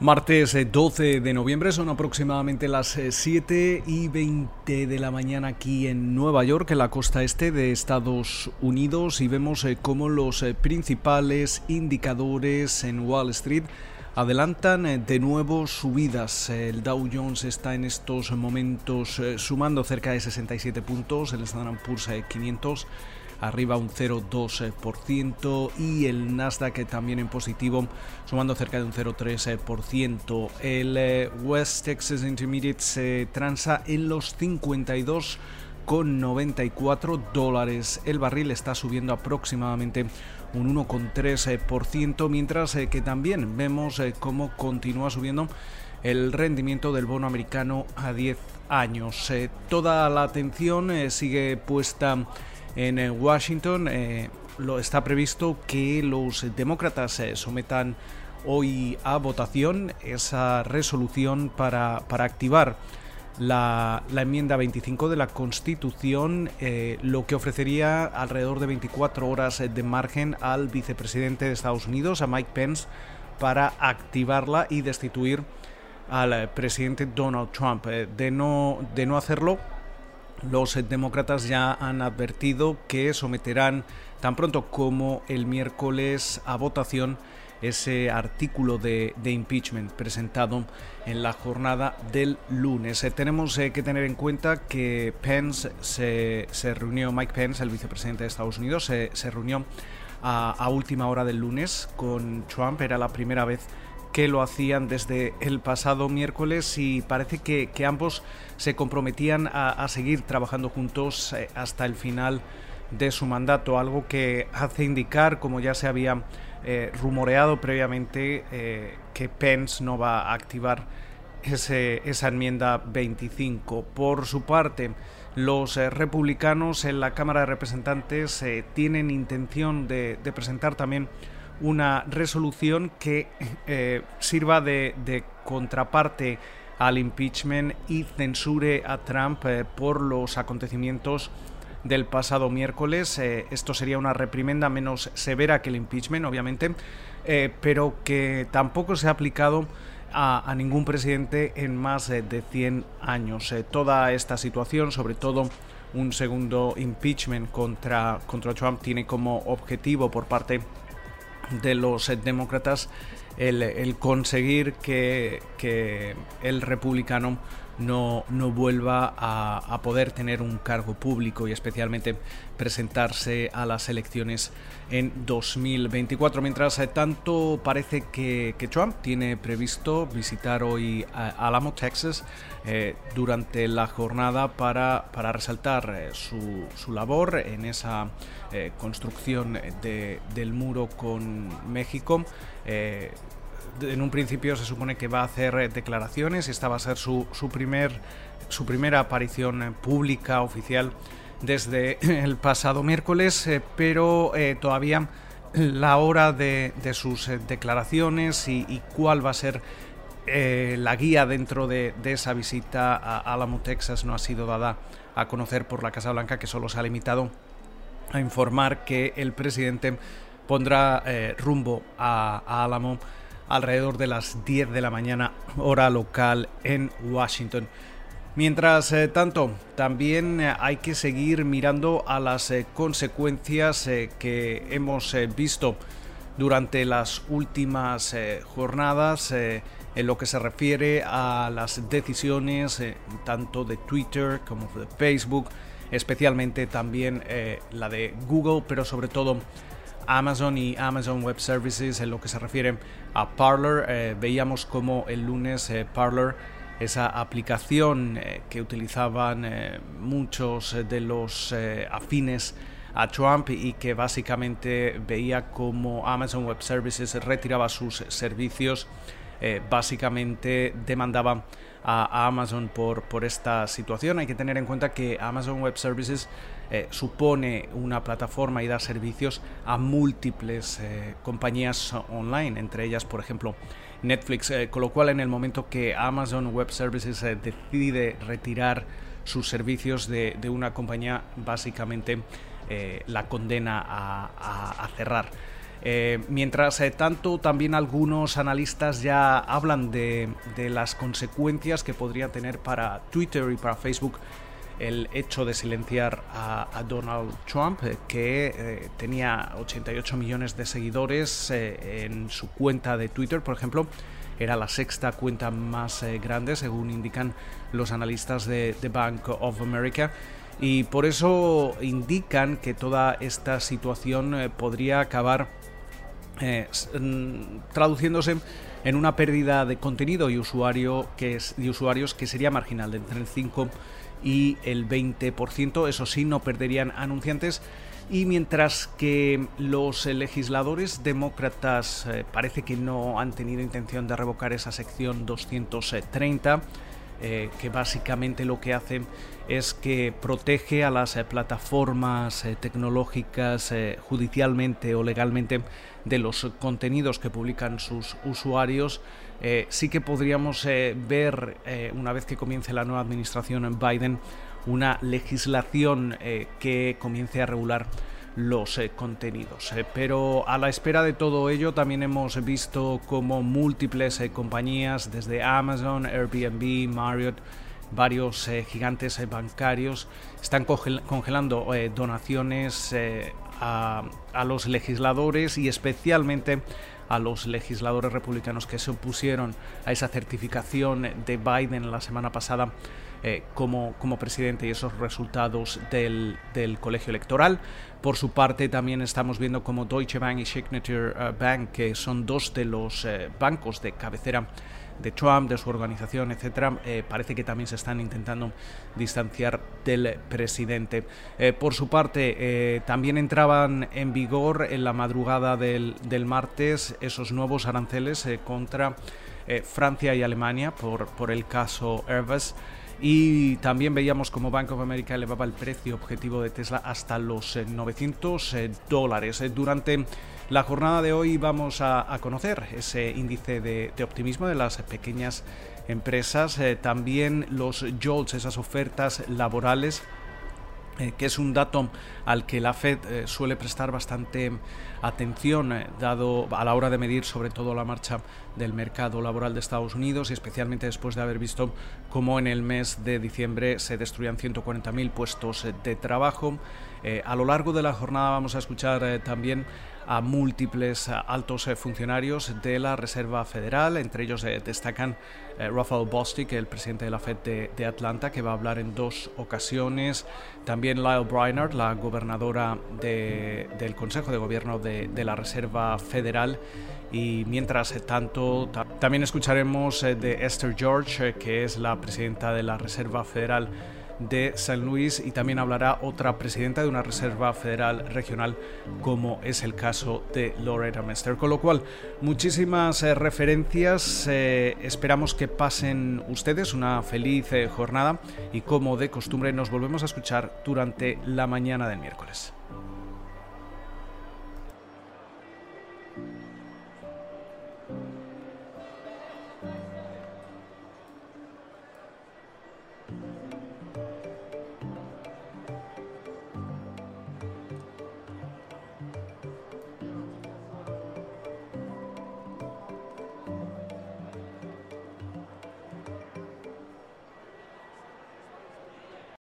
Martes 12 eh, de noviembre son aproximadamente las 7 eh, y 20 de la mañana aquí en Nueva York, en la costa este de Estados Unidos, y vemos eh, cómo los principales indicadores en Wall Street adelantan de nuevo subidas. El Dow Jones está en estos momentos sumando cerca de 67 puntos, el Standard Poor's 500 arriba un 0,2% y el Nasdaq también en positivo, sumando cerca de un 0,3%. El eh, West Texas Intermediate se transa en los 52 con 94 dólares. El barril está subiendo aproximadamente un 1,3%, mientras eh, que también vemos eh, cómo continúa subiendo el rendimiento del bono americano a 10 años. toda la atención sigue puesta en eh, Washington eh, lo, está previsto que los demócratas eh, sometan hoy a votación esa resolución para, activar la, enmienda 25 de la Constitución, lo que ofrecería alrededor de 24 horas de margen al vicepresidente de Estados Unidos, a Mike Pence, para activarla y destituir al presidente Donald Trump. de, no, de no hacerlo, los demócratas ya han advertido que someterán tan pronto como el miércoles a votación ese artículo de, impeachment presentado en la jornada del lunes. Eh, tenemos eh, que tener en cuenta que Pence se, reunió, Mike Pence, el vicepresidente de Estados Unidos, se, reunió a, a, última hora del lunes con Trump. Era la primera vez que lo hacían desde el pasado miércoles y parece que, ambos se comprometían a, seguir trabajando juntos eh, hasta el final de su mandato, algo que hace indicar, como ya se había eh, rumoreado previamente, eh, que Pence no va a activar ese, esa enmienda 25. Por su parte, los republicanos en la Cámara de Representantes tienen intención de presentar también una resolución que eh, sirva de, contraparte al impeachment y censure a Trump eh, por los acontecimientos del pasado miércoles. Eh, esto sería una reprimenda menos severa que el impeachment, obviamente, pero que tampoco se ha aplicado a, ningún presidente en más de 100 años. toda esta situación, sobre todo un segundo impeachment contra, contra Trump, tiene como objetivo por parte los eh, demócratas el, conseguir que, el republicano no, no vuelva a, poder tener un cargo público y especialmente presentarse a las elecciones en 2024. Mientras eh, tanto parece que, Trump tiene previsto visitar hoy Alamo, Texas, eh, durante la jornada para, para resaltar eh, su, su, labor en esa construcción del muro con México en un principio se supone que va a hacer declaraciones. Y esta va a ser su, su, primer, su primera aparición pública oficial desde el pasado miércoles, eh, pero eh, todavía la hora de, sus eh, declaraciones y, cuál va a ser la guía dentro de, esa visita a Alamo, Texas, no ha sido dada a conocer por la Casa Blanca, que solo se ha limitado a informar que el presidente pondrá rumbo a, a alrededor de las 10 de la mañana hora local en Washington. Mientras eh, tanto, también eh, hay que seguir mirando a las eh, consecuencias que hemos visto durante las últimas jornadas en lo que se refiere a las decisiones tanto de Twitter como de Facebook, especialmente también la de Google, pero sobre todo Amazon y Amazon Web Services en lo que se refiere a Parler. veíamos como el lunes Parler esa aplicación eh, que utilizaban eh, muchos de los eh, afines a Trump y que básicamente veía como Amazon Web Services retiraba sus servicios, básicamente demandaba a, Amazon por, por esta situación. Hay que tener en cuenta que Amazon Web Services supone una plataforma y da servicios a múltiples compañías online, entre ellas, por ejemplo, Netflix, eh, con lo cual en el momento que Amazon Web Services eh, decide retirar sus servicios de, una compañía, básicamente eh, la condena a, cerrar. Eh, mientras tanto, también algunos analistas ya hablan de, las consecuencias que podría tener para Twitter y para Facebook el hecho de silenciar a, Donald Trump, que tenía 88 millones de seguidores en su cuenta de Twitter, por ejemplo, era la sexta cuenta más eh, grande, según indican los analistas de, The Bank of America. Y por eso indican que toda esta situación eh, podría acabar eh, traduciéndose en una pérdida de contenido y, usuario que es, y usuarios que sería marginal, entre el 5 y el 20%. Eso sí, no perderían anunciantes y mientras que los legisladores demócratas eh, parece que no han tenido intención de revocar esa sección 230, eh, que básicamente lo que hace es que protege a las eh, plataformas tecnológicas judicialmente o legalmente de los contenidos que publican sus usuarios, sí que podríamos ver, una vez que comience la nueva administración Biden, una legislación eh, que comience a regular los eh, contenidos. Eh, pero a la espera de todo ello también hemos visto como múltiples compañías desde Amazon, Airbnb, Marriott, varios gigantes bancarios están congelando donaciones a, a los legisladores y especialmente a los legisladores republicanos que se opusieron a esa certificación de Biden la semana pasada eh, como, como presidente y esos resultados del, del, colegio electoral. Por su parte, también estamos viendo como Deutsche Bank y Signature eh, Bank, que son dos de los eh, bancos de cabecera de Trump, de su organización, etcétera, parece que también se están intentando distanciar del presidente. por su parte, también entraban en vigor en la madrugada del, del martes esos nuevos aranceles contra Francia y Alemania por, por el caso Airbus. Y también veíamos como Bank of America elevaba el precio objetivo de Tesla hasta los 900 eh, eh, dólares. Eh, durante la jornada de hoy vamos a, conocer ese índice de, optimismo de las pequeñas empresas, también los JOLTS, esas ofertas laborales eh, que es un dato al que la Fed eh, suele prestar bastante atención, eh, dado a la hora de medir sobre todo la marcha del mercado laboral de Estados Unidos y especialmente después de haber visto cómo en el mes de diciembre se destruían 140.000 puestos de trabajo. a lo largo de la jornada vamos a escuchar también a múltiples eh, altos eh, funcionarios de la Reserva Federal. Entre ellos eh, destacan Rafael Bostic, el presidente de la Fed de, Atlanta, que va a hablar en dos ocasiones. También Lyle Brainerd, la gobernadora del Consejo de Gobierno de, de la Reserva Federal y mientras tanto también escucharemos de Esther George, que es la presidenta de la Reserva Federal de San Luis y también hablará otra presidenta de una reserva federal regional como es el caso de Loretta Mester. Con lo cual, muchísimas eh, referencias, eh, esperamos que pasen ustedes una feliz eh, jornada y como de costumbre nos volvemos a escuchar durante la mañana del miércoles.